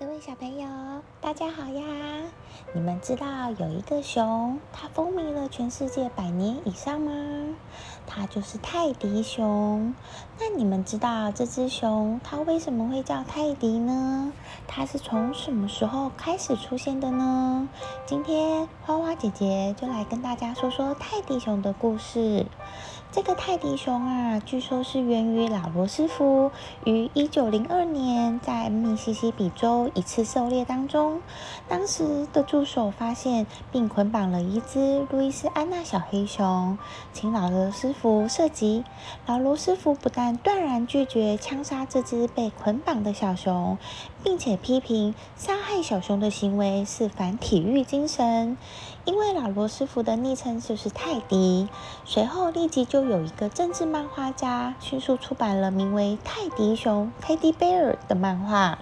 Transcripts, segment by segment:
各位小朋友，大家好呀！你们知道有一个熊，它风靡了全世界百年以上吗？它就是泰迪熊。那你们知道这只熊它为什么会叫泰迪呢？它是从什么时候开始出现的呢？今天花花姐姐就来跟大家说说泰迪熊的故事。这个泰迪熊啊，据说是源于老罗斯福于一九零二年在密西西比州一次狩猎当中，当时的助手发现并捆绑了一只路易斯安娜小黑熊，请老罗斯福射击。老罗斯福不但断然拒绝枪杀这只被捆绑的小熊，并且批评杀害小熊的行为是反体育精神。因为老罗斯福的昵称就是泰迪，随后立即就有一个政治漫画家迅速出版了名为《泰迪熊》（Teddy Bear） 的漫画。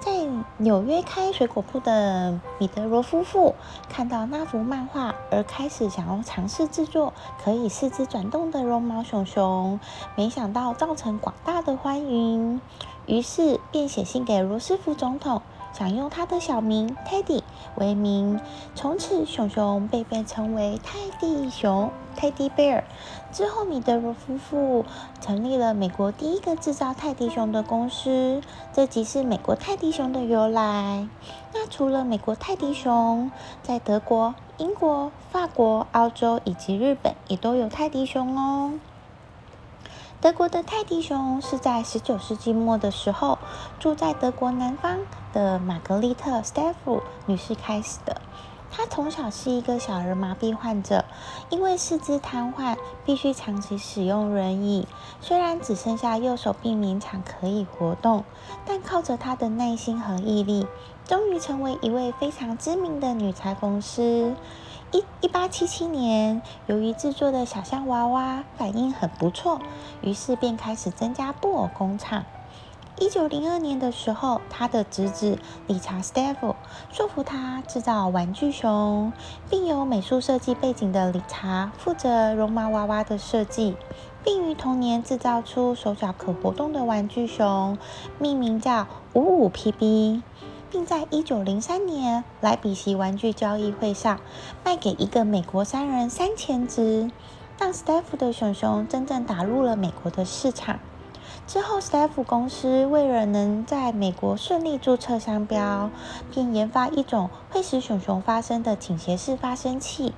在纽约开水果铺的米德罗夫妇看到那幅漫画，而开始想要尝试制作可以四肢转动的绒毛熊熊，没想到造成广大的欢迎，于是便写信给罗斯福总统。想用他的小名 Teddy 为名，从此熊熊被被称为泰迪熊 （Teddy Bear）。之后，米德罗夫妇成立了美国第一个制造泰迪熊的公司，这即是美国泰迪熊的由来。那除了美国泰迪熊，在德国、英国、法国、澳洲以及日本也都有泰迪熊哦。德国的泰迪熊是在十九世纪末的时候，住在德国南方的玛格丽特·斯泰夫女士开始的。她从小是一个小儿麻痹患者，因为四肢瘫痪，必须长期使用轮椅。虽然只剩下右手臂勉强可以活动，但靠着她的耐心和毅力，终于成为一位非常知名的女裁缝师。一一八七七年，由于制作的小象娃娃反应很不错，于是便开始增加布偶工厂。一九零二年的时候，他的侄子理查·斯蒂夫说服他制造玩具熊，并由美术设计背景的理查负责绒毛娃娃的设计，并于同年制造出手脚可活动的玩具熊，命名叫五五 PB。并在一九零三年莱比锡玩具交易会上卖给一个美国商人三千只，让斯泰夫的熊熊真正打入了美国的市场。之后，斯泰夫公司为了能在美国顺利注册商标，并研发一种会使熊熊发声的倾斜式发声器，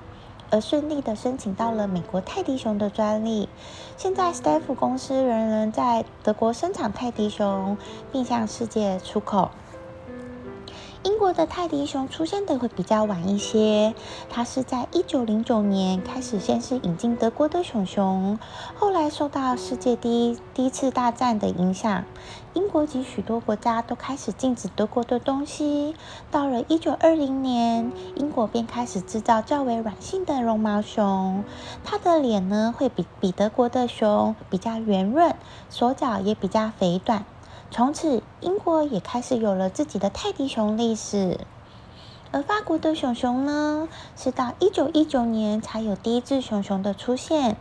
而顺利的申请到了美国泰迪熊的专利。现在，斯泰夫公司仍然在德国生产泰迪熊，并向世界出口。英国的泰迪熊出现的会比较晚一些，它是在一九零九年开始，先是引进德国的熊熊，后来受到世界第一第一次大战的影响，英国及许多国家都开始禁止德国的东西。到了一九二零年，英国便开始制造较为软性的绒毛熊，它的脸呢会比比德国的熊比较圆润，手脚也比较肥短。从此，英国也开始有了自己的泰迪熊历史。而法国的熊熊呢，是到一九一九年才有第一只熊熊的出现。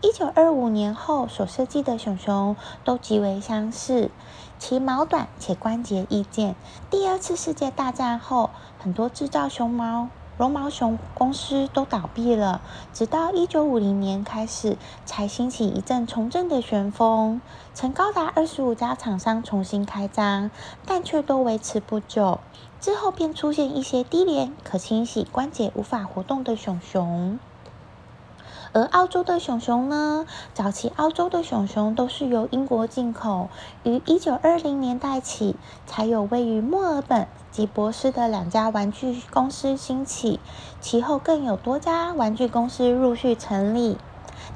一九二五年后所设计的熊熊都极为相似，其毛短且关节易见。第二次世界大战后，很多制造熊猫。绒毛熊公司都倒闭了，直到一九五零年开始，才兴起一阵重振的旋风，曾高达二十五家厂商重新开张，但却都维持不久。之后便出现一些低廉、可清洗、关节无法活动的熊熊。而澳洲的熊熊呢？早期澳洲的熊熊都是由英国进口，于一九二零年代起，才有位于墨尔本及博士的两家玩具公司兴起，其后更有多家玩具公司陆续成立。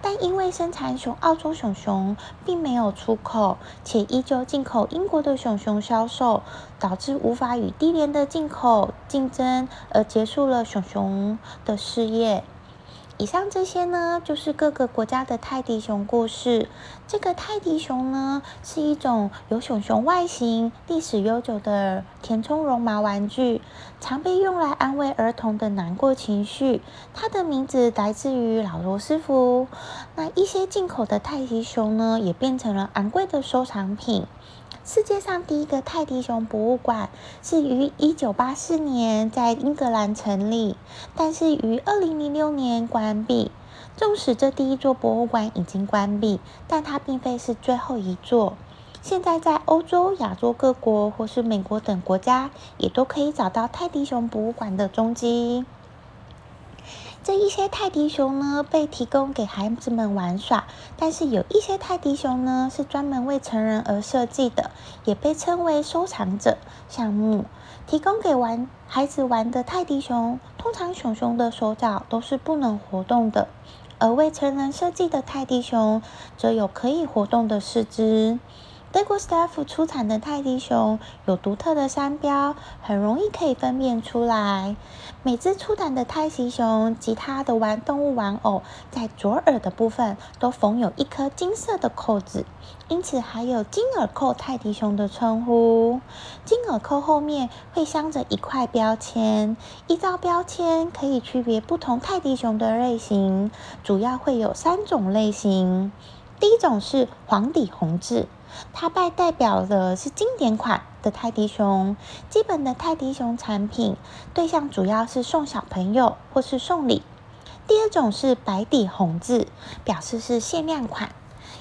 但因为生产熊澳洲熊熊并没有出口，且依旧进口英国的熊熊销售，导致无法与低廉的进口竞争，而结束了熊熊的事业。以上这些呢，就是各个国家的泰迪熊故事。这个泰迪熊呢，是一种有熊熊外形、历史悠久的填充绒毛玩具，常被用来安慰儿童的难过情绪。它的名字来自于老罗斯福。那一些进口的泰迪熊呢，也变成了昂贵的收藏品。世界上第一个泰迪熊博物馆是于一九八四年在英格兰成立，但是于二零零六年关闭。纵使这第一座博物馆已经关闭，但它并非是最后一座。现在在欧洲、亚洲各国或是美国等国家，也都可以找到泰迪熊博物馆的踪迹。这一些泰迪熊呢，被提供给孩子们玩耍，但是有一些泰迪熊呢，是专门为成人而设计的，也被称为收藏者项目。提供给玩孩子玩的泰迪熊，通常熊熊的手脚都是不能活动的。而为成人设计的泰迪熊，则有可以活动的四肢。德国 staff 出产的泰迪熊有独特的商标，很容易可以分辨出来。每只出产的泰迪熊及它的玩动物玩偶，在左耳的部分都缝有一颗金色的扣子，因此还有金耳扣泰迪熊的称呼。金耳扣后面会镶着一块标签，依照标签可以区别不同泰迪熊的类型，主要会有三种类型。第一种是黄底红字。它代代表的是经典款的泰迪熊，基本的泰迪熊产品对象主要是送小朋友或是送礼。第二种是白底红字，表示是限量款，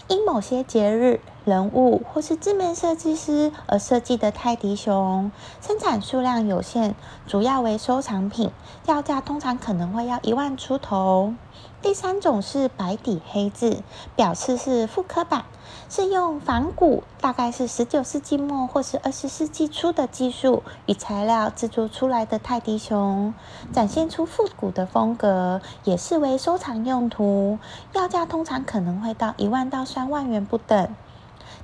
因某些节日、人物或是知名设计师而设计的泰迪熊，生产数量有限，主要为收藏品，要价通常可能会要一万出头。第三种是白底黑字，表示是复刻版。是用仿古，大概是十九世纪末或是二十世纪初的技术与材料制作出来的泰迪熊，展现出复古的风格，也视为收藏用途，要价通常可能会到一万到三万元不等。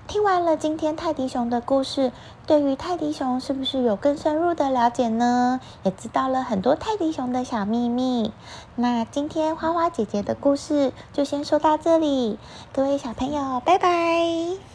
听完了今天泰迪熊的故事，对于泰迪熊是不是有更深入的了解呢？也知道了很多泰迪熊的小秘密。那今天花花姐姐的故事就先说到这里，各位小朋友，拜拜。